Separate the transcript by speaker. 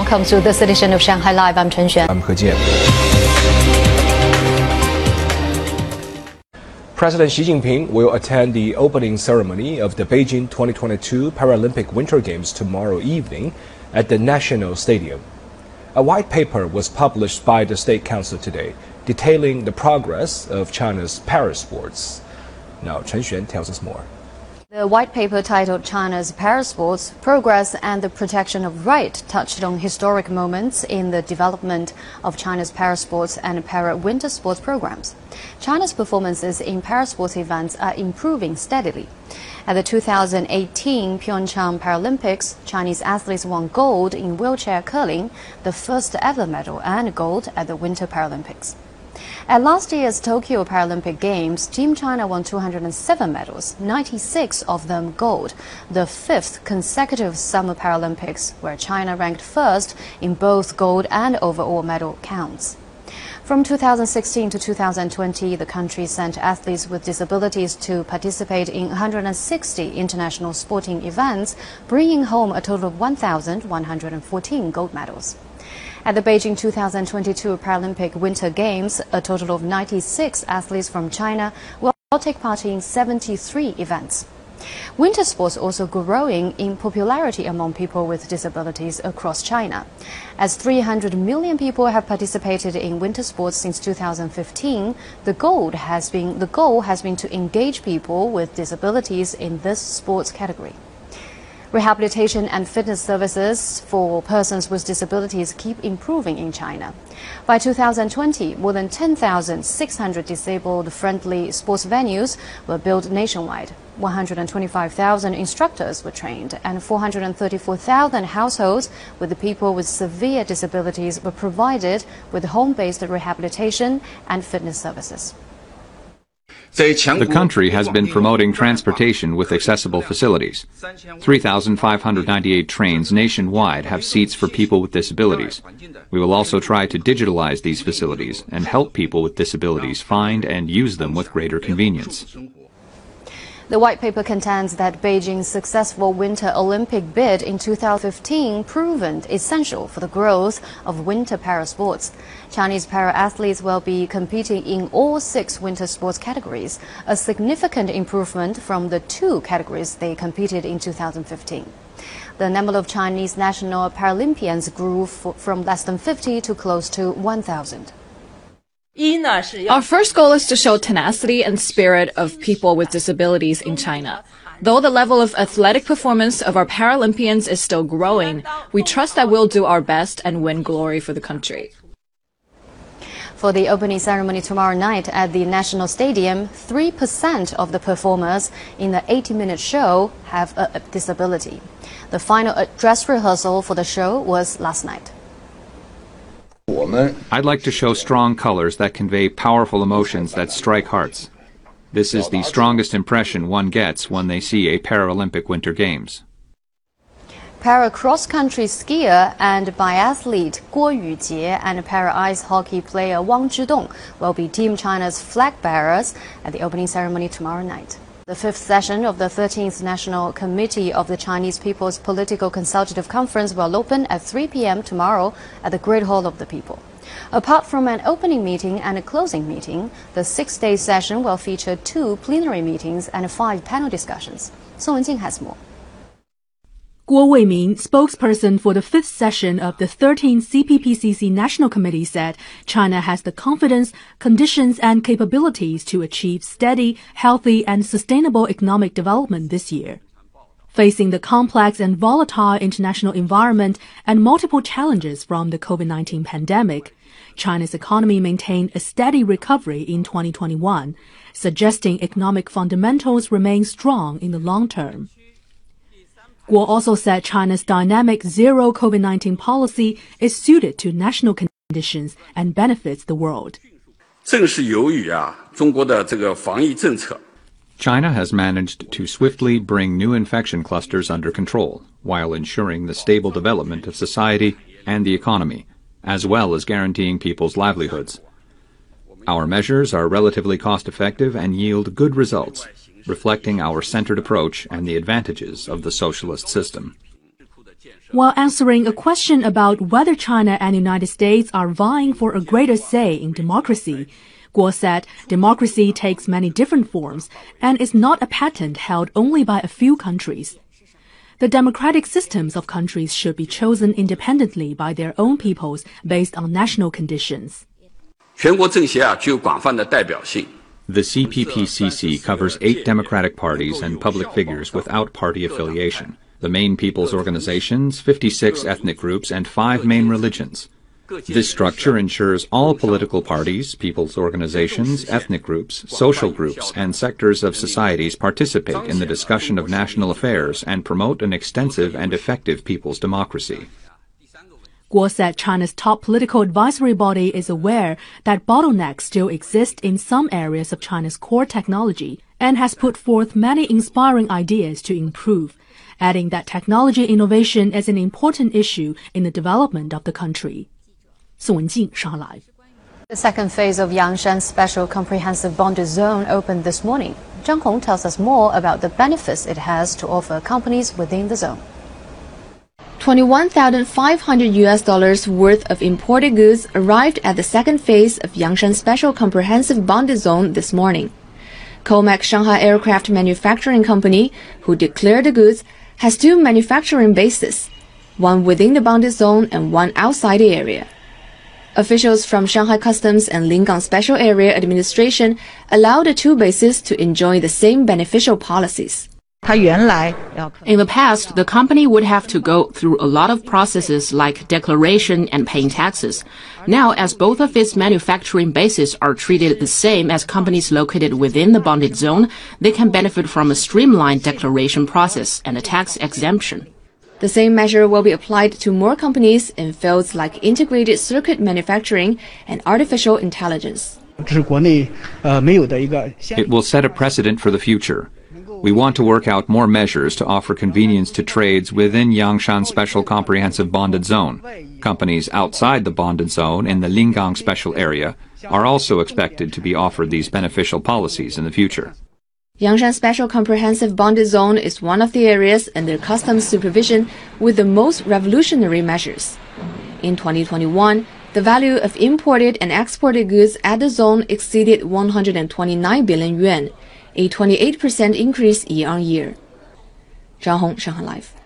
Speaker 1: welcome to this edition of Shanghai Live. I'm Chen Xuan.
Speaker 2: I'm He Jian. President Xi Jinping will attend the opening ceremony of the Beijing 2022 Paralympic Winter Games tomorrow evening at the National Stadium. A white paper was published by the State Council today detailing the progress of China's para sports. Now, Chen Xuan tells us more.
Speaker 1: The white paper titled China's Parasports Progress and the Protection of Right touched on historic moments in the development of China's parasports and para winter sports programs. China's performances in parasports events are improving steadily. At the 2018 Pyeongchang Paralympics, Chinese athletes won gold in wheelchair curling, the first ever medal, and gold at the Winter Paralympics. At last year's Tokyo Paralympic Games, Team China won 207 medals, 96 of them gold, the fifth consecutive Summer Paralympics, where China ranked first in both gold and overall medal counts. From 2016 to 2020, the country sent athletes with disabilities to participate in 160 international sporting events, bringing home a total of 1,114 gold medals. At the Beijing 2022 Paralympic Winter Games, a total of 96 athletes from China will take part in 73 events. Winter sports also growing in popularity among people with disabilities across China. As 300 million people have participated in winter sports since 2015, the goal has been the goal has been to engage people with disabilities in this sports category. Rehabilitation and fitness services for persons with disabilities keep improving in China. By 2020, more than 10,600 disabled friendly sports venues were built nationwide. 125,000 instructors were trained, and 434,000 households with people with severe disabilities were provided with home based rehabilitation and fitness services.
Speaker 3: The country has been promoting transportation with accessible facilities. 3,598 trains nationwide have seats for people with disabilities. We will also try to digitalize these facilities and help people with disabilities find and use them with greater convenience.
Speaker 1: The white paper contends that Beijing's successful Winter Olympic bid in 2015 proven essential for the growth of winter para sports. Chinese para athletes will be competing in all six winter sports categories, a significant improvement from the two categories they competed in 2015. The number of Chinese national Paralympians grew from less than 50 to close to 1,000.
Speaker 4: Our first goal is to show tenacity and spirit of people with disabilities in China. Though the level of athletic performance of our Paralympians is still growing, we trust that we'll do our best and win glory for the country.
Speaker 1: For the opening ceremony tomorrow night at the National Stadium, 3% of the performers in the 80 minute show have a disability. The final dress rehearsal for the show was last night.
Speaker 3: I'd like to show strong colors that convey powerful emotions that strike hearts. This is the strongest impression one gets when they see a Paralympic Winter Games.
Speaker 1: Para cross country skier and biathlete Guo Yujie and para ice hockey player Wang Zhidong will be Team China's flag bearers at the opening ceremony tomorrow night. The fifth session of the 13th National Committee of the Chinese People's Political Consultative Conference will open at 3 p.m. tomorrow at the Great Hall of the People. Apart from an opening meeting and a closing meeting, the six-day session will feature two plenary meetings and five panel discussions. Song Wenjing has more.
Speaker 5: Guo Weiming, spokesperson for the fifth session of the 13th CPPCC National Committee said China has the confidence, conditions, and capabilities to achieve steady, healthy, and sustainable economic development this year. Facing the complex and volatile international environment and multiple challenges from the COVID-19 pandemic, China's economy maintained a steady recovery in 2021, suggesting economic fundamentals remain strong in the long term. Guo also said China's dynamic zero COVID-19 policy is suited to national conditions and benefits the world.
Speaker 3: China has managed to swiftly bring new infection clusters under control while ensuring the stable development of society and the economy, as well as guaranteeing people's livelihoods. Our measures are relatively cost effective and yield good results reflecting our centered approach and the advantages of the socialist system.
Speaker 5: While answering a question about whether China and the United States are vying for a greater say in democracy, Guo said democracy takes many different forms and is not a patent held only by a few countries. The democratic systems of countries should be chosen independently by their own peoples based on national conditions.
Speaker 3: The CPPCC covers eight democratic parties and public figures without party affiliation, the main people's organizations, 56 ethnic groups, and five main religions. This structure ensures all political parties, people's organizations, ethnic groups, social groups, and sectors of societies participate in the discussion of national affairs and promote an extensive and effective people's democracy.
Speaker 5: Guo said China's top political advisory body is aware that bottlenecks still exist in some areas of China's core technology and has put forth many inspiring ideas to improve, adding that technology innovation is an important issue in the development of the country.
Speaker 1: 宋文静，上海 Live。The second phase of Yangshan Special Comprehensive Bonded Zone opened this morning. Zhang Hong tells us more about the benefits it has to offer companies within the zone.
Speaker 6: 21,500 US dollars worth of imported goods arrived at the second phase of Yangshan Special Comprehensive Bonded Zone this morning. Comac Shanghai Aircraft Manufacturing Company, who declared the goods, has two manufacturing bases, one within the bonded zone and one outside the area. Officials from Shanghai Customs and Lingang Special Area Administration allow the two bases to enjoy the same beneficial policies.
Speaker 7: In the past, the company would have to go through a lot of processes like declaration and paying taxes. Now, as both of its manufacturing bases are treated the same as companies located within the bonded zone, they can benefit from a streamlined declaration process and a tax exemption.
Speaker 6: The same measure will be applied to more companies in fields like integrated circuit manufacturing and artificial intelligence.
Speaker 3: It will set a precedent for the future. We want to work out more measures to offer convenience to trades within Yangshan Special Comprehensive Bonded Zone. Companies outside the bonded zone in the Lingang Special Area are also expected to be offered these beneficial policies in the future.
Speaker 6: Yangshan Special Comprehensive Bonded Zone is one of the areas under customs supervision with the most revolutionary measures. In 2021, the value of imported and exported goods at the zone exceeded 129 billion yuan, a 28% increase year on year. Zhang Hong, Shanghai Live.